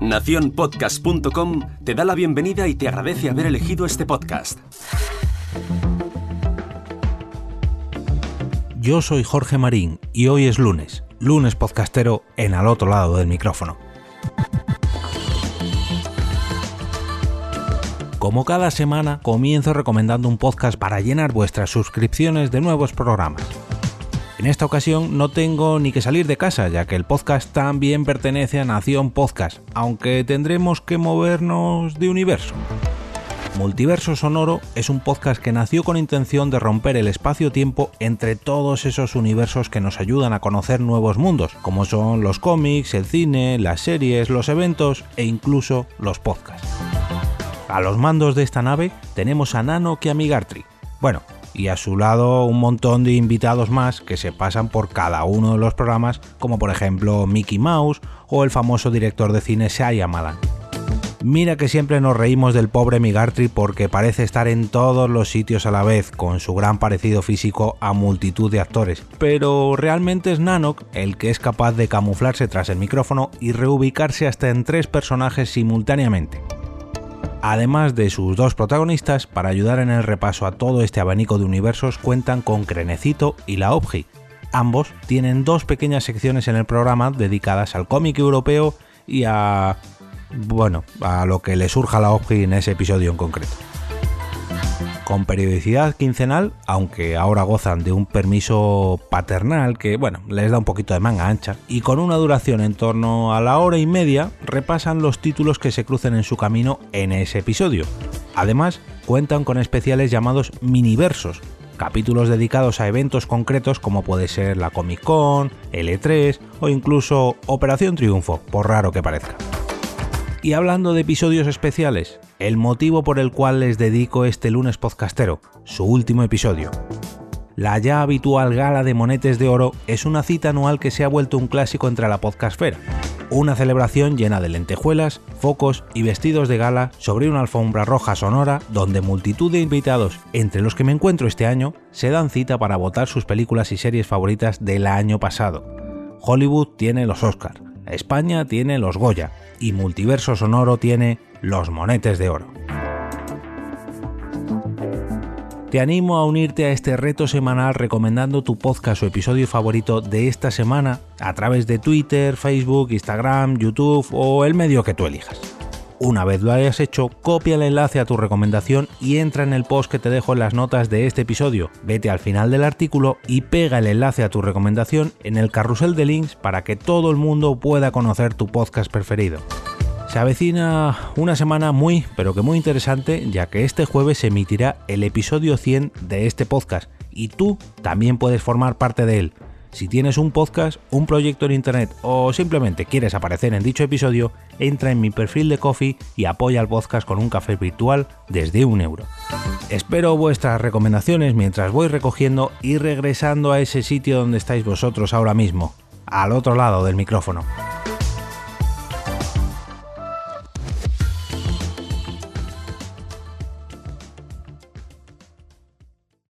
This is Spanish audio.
Naciónpodcast.com te da la bienvenida y te agradece haber elegido este podcast. Yo soy Jorge Marín y hoy es lunes, lunes podcastero en al otro lado del micrófono. Como cada semana, comienzo recomendando un podcast para llenar vuestras suscripciones de nuevos programas. En esta ocasión no tengo ni que salir de casa, ya que el podcast también pertenece a Nación Podcast, aunque tendremos que movernos de universo. Multiverso Sonoro es un podcast que nació con intención de romper el espacio-tiempo entre todos esos universos que nos ayudan a conocer nuevos mundos, como son los cómics, el cine, las series, los eventos e incluso los podcasts. A los mandos de esta nave tenemos a Nano que Amigartri. Bueno, y a su lado un montón de invitados más que se pasan por cada uno de los programas, como por ejemplo Mickey Mouse o el famoso director de cine Shyamalan. Mira que siempre nos reímos del pobre Migartri porque parece estar en todos los sitios a la vez, con su gran parecido físico a multitud de actores. Pero realmente es Nanok el que es capaz de camuflarse tras el micrófono y reubicarse hasta en tres personajes simultáneamente. Además de sus dos protagonistas, para ayudar en el repaso a todo este abanico de universos cuentan con Crenecito y la Obji. Ambos tienen dos pequeñas secciones en el programa dedicadas al cómic europeo y a bueno, a lo que le surja a la OPGI en ese episodio en concreto. Con periodicidad quincenal, aunque ahora gozan de un permiso paternal que, bueno, les da un poquito de manga ancha, y con una duración en torno a la hora y media, repasan los títulos que se crucen en su camino en ese episodio. Además, cuentan con especiales llamados miniversos, capítulos dedicados a eventos concretos como puede ser la Comic Con, L3 o incluso Operación Triunfo, por raro que parezca. Y hablando de episodios especiales, el motivo por el cual les dedico este lunes podcastero, su último episodio. La ya habitual gala de monetes de oro es una cita anual que se ha vuelto un clásico entre la podcastfera. Una celebración llena de lentejuelas, focos y vestidos de gala sobre una alfombra roja sonora donde multitud de invitados, entre los que me encuentro este año, se dan cita para votar sus películas y series favoritas del año pasado. Hollywood tiene los Oscars, España tiene los Goya y Multiverso Sonoro tiene los Monetes de Oro. Te animo a unirte a este reto semanal recomendando tu podcast o episodio favorito de esta semana a través de Twitter, Facebook, Instagram, YouTube o el medio que tú elijas. Una vez lo hayas hecho, copia el enlace a tu recomendación y entra en el post que te dejo en las notas de este episodio. Vete al final del artículo y pega el enlace a tu recomendación en el carrusel de links para que todo el mundo pueda conocer tu podcast preferido. Se avecina una semana muy, pero que muy interesante, ya que este jueves se emitirá el episodio 100 de este podcast y tú también puedes formar parte de él. Si tienes un podcast, un proyecto en internet o simplemente quieres aparecer en dicho episodio, entra en mi perfil de Coffee y apoya al podcast con un café virtual desde un euro. Espero vuestras recomendaciones mientras voy recogiendo y regresando a ese sitio donde estáis vosotros ahora mismo, al otro lado del micrófono.